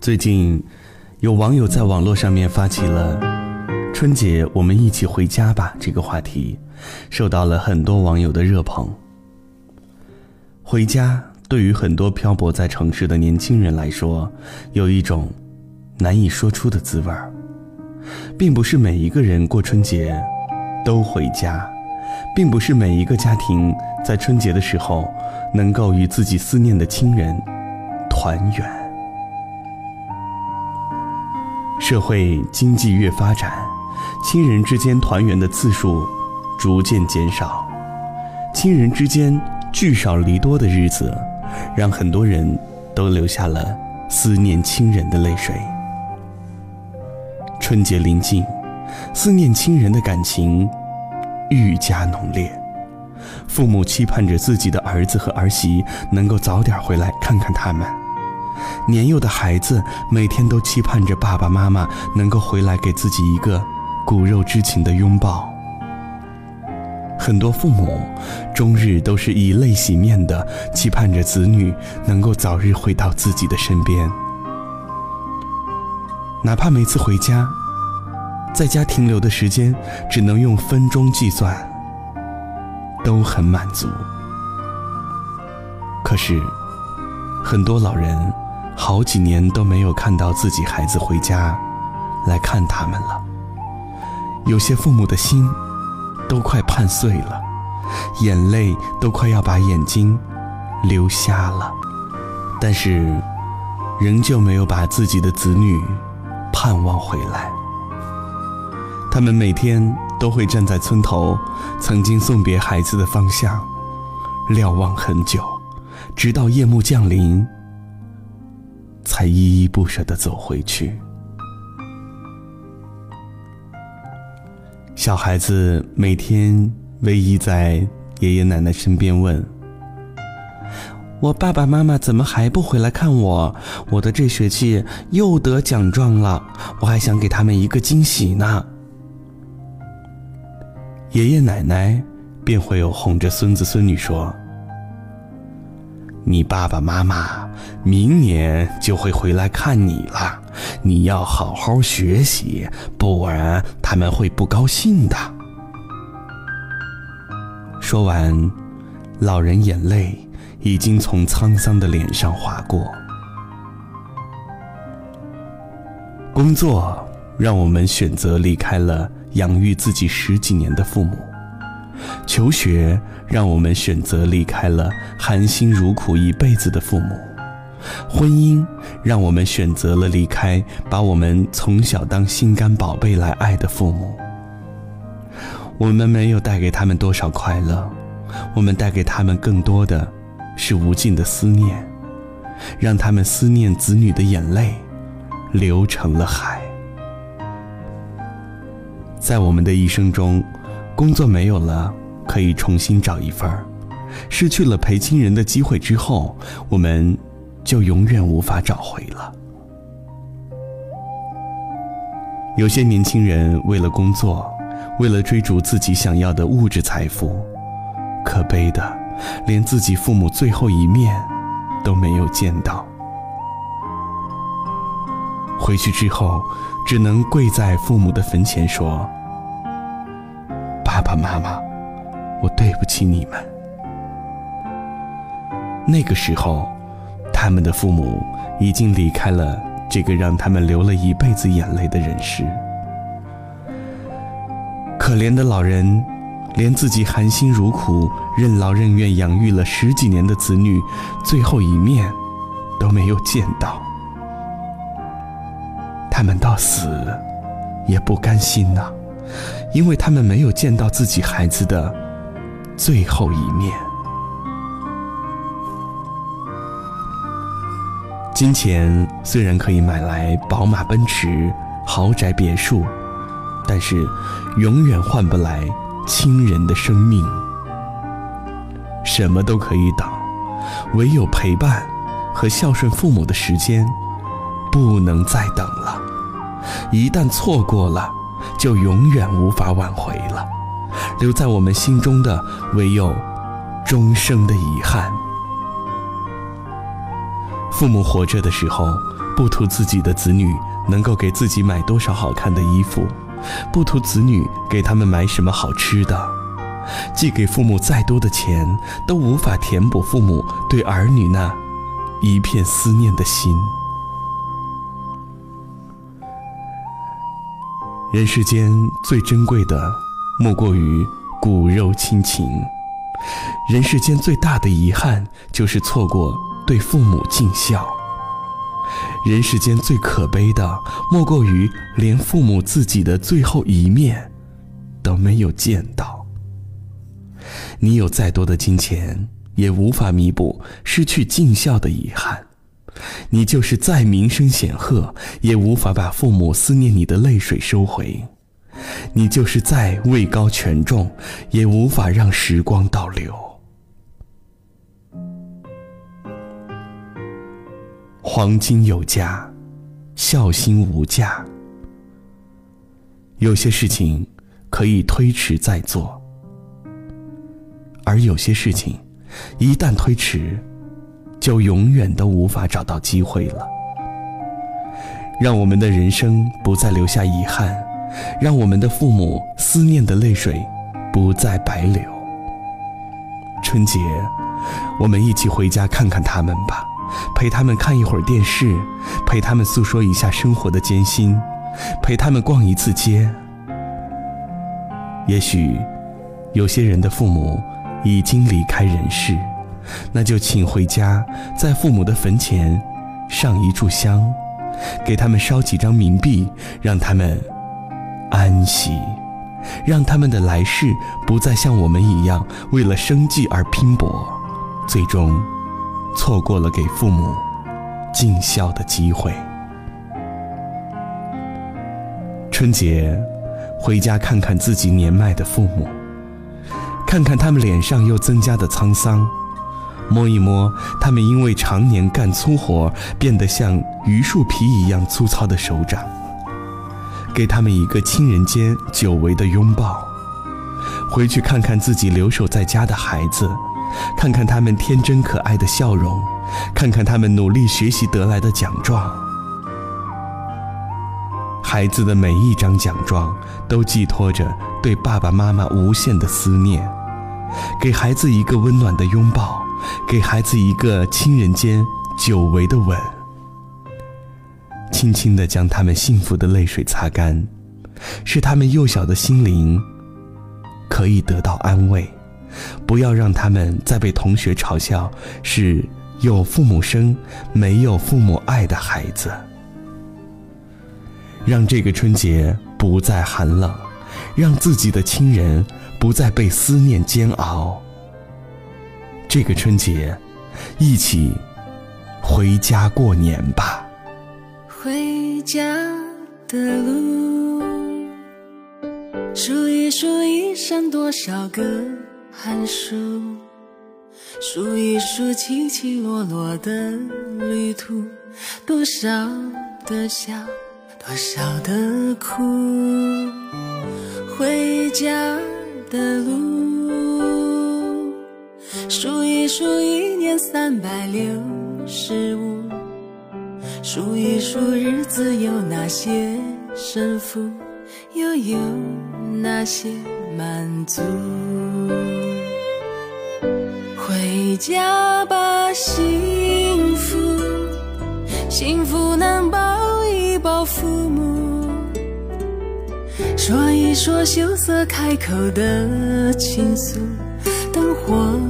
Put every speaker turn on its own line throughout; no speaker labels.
最近，有网友在网络上面发起了“春节我们一起回家吧”这个话题，受到了很多网友的热捧。回家对于很多漂泊在城市的年轻人来说，有一种难以说出的滋味儿。并不是每一个人过春节都回家，并不是每一个家庭在春节的时候能够与自己思念的亲人团圆。社会经济越发展，亲人之间团圆的次数逐渐减少，亲人之间聚少离多的日子，让很多人都流下了思念亲人的泪水。春节临近，思念亲人的感情愈加浓烈，父母期盼着自己的儿子和儿媳能够早点回来看看他们。年幼的孩子每天都期盼着爸爸妈妈能够回来给自己一个骨肉之情的拥抱。很多父母终日都是以泪洗面的期盼着子女能够早日回到自己的身边，哪怕每次回家，在家停留的时间只能用分钟计算，都很满足。可是，很多老人。好几年都没有看到自己孩子回家来看他们了，有些父母的心都快盼碎了，眼泪都快要把眼睛流瞎了，但是仍旧没有把自己的子女盼望回来。他们每天都会站在村头曾经送别孩子的方向，瞭望很久，直到夜幕降临。才依依不舍的走回去。小孩子每天偎依在爷爷奶奶身边问：“我爸爸妈妈怎么还不回来看我？我的这学期又得奖状了，我还想给他们一个惊喜呢。”爷爷奶奶便会有哄着孙子孙女说。你爸爸妈妈明年就会回来看你了，你要好好学习，不然他们会不高兴的。说完，老人眼泪已经从沧桑的脸上划过。工作让我们选择离开了养育自己十几年的父母。求学让我们选择离开了含辛茹苦一辈子的父母，婚姻让我们选择了离开把我们从小当心肝宝贝来爱的父母。我们没有带给他们多少快乐，我们带给他们更多的是无尽的思念，让他们思念子女的眼泪流成了海。在我们的一生中。工作没有了，可以重新找一份儿；失去了陪亲人的机会之后，我们就永远无法找回了。有些年轻人为了工作，为了追逐自己想要的物质财富，可悲的连自己父母最后一面都没有见到。回去之后，只能跪在父母的坟前说。爸妈妈，我对不起你们。那个时候，他们的父母已经离开了这个让他们流了一辈子眼泪的人世。可怜的老人，连自己含辛茹苦、任劳任怨养育了十几年的子女最后一面都没有见到，他们到死也不甘心呐。因为他们没有见到自己孩子的最后一面。金钱虽然可以买来宝马、奔驰、豪宅、别墅，但是永远换不来亲人的生命。什么都可以等，唯有陪伴和孝顺父母的时间不能再等了。一旦错过了，就永远无法挽回了，留在我们心中的唯有终生的遗憾。父母活着的时候，不图自己的子女能够给自己买多少好看的衣服，不图子女给他们买什么好吃的，寄给父母再多的钱，都无法填补父母对儿女那一片思念的心。人世间最珍贵的，莫过于骨肉亲情；人世间最大的遗憾，就是错过对父母尽孝；人世间最可悲的，莫过于连父母自己的最后一面都没有见到。你有再多的金钱，也无法弥补失去尽孝的遗憾。你就是再名声显赫，也无法把父母思念你的泪水收回；你就是再位高权重，也无法让时光倒流。黄金有价，孝心无价。有些事情可以推迟再做，而有些事情一旦推迟，就永远都无法找到机会了。让我们的人生不再留下遗憾，让我们的父母思念的泪水不再白流。春节，我们一起回家看看他们吧，陪他们看一会儿电视，陪他们诉说一下生活的艰辛，陪他们逛一次街。也许，有些人的父母已经离开人世。那就请回家，在父母的坟前上一炷香，给他们烧几张冥币，让他们安息，让他们的来世不再像我们一样为了生计而拼搏，最终错过了给父母尽孝的机会。春节回家看看自己年迈的父母，看看他们脸上又增加的沧桑。摸一摸他们因为常年干粗活变得像榆树皮一样粗糙的手掌，给他们一个亲人间久违的拥抱。回去看看自己留守在家的孩子，看看他们天真可爱的笑容，看看他们努力学习得来的奖状。孩子的每一张奖状都寄托着对爸爸妈妈无限的思念，给孩子一个温暖的拥抱。给孩子一个亲人间久违的吻，轻轻地将他们幸福的泪水擦干，使他们幼小的心灵可以得到安慰。不要让他们再被同学嘲笑是有父母生没有父母爱的孩子。让这个春节不再寒冷，让自己的亲人不再被思念煎熬。这个春节，一起回家过年吧。
回家的路，数一数一生多少个寒暑，数一数起起落落的旅途，多少的笑，多少的苦。回家的路。数一数一年三百六十五，数一数日子有哪些胜负，又有哪些满足？回家吧，幸福，幸福能抱一抱父母，说一说羞涩开口的情愫，灯火。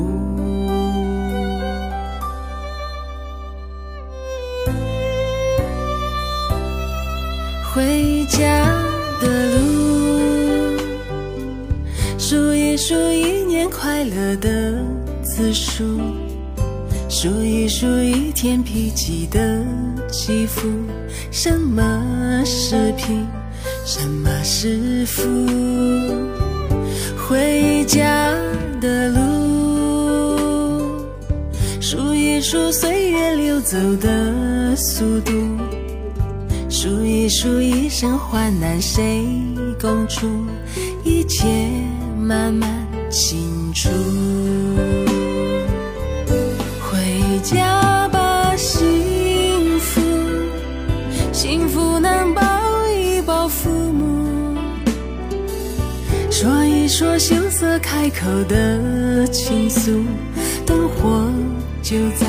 次数，数一数一天脾气的起伏。什么是贫，什么是富？回家的路，数一数岁月流走的速度，数一数一生患难谁共处，一切慢慢清楚。说羞涩开口的倾诉，灯火就在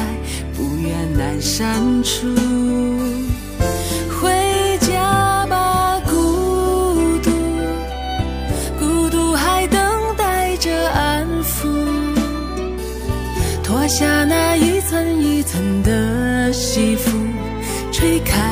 不远阑珊处。回家吧，孤独，孤独还等待着安抚。脱下那一层一层的西服，吹开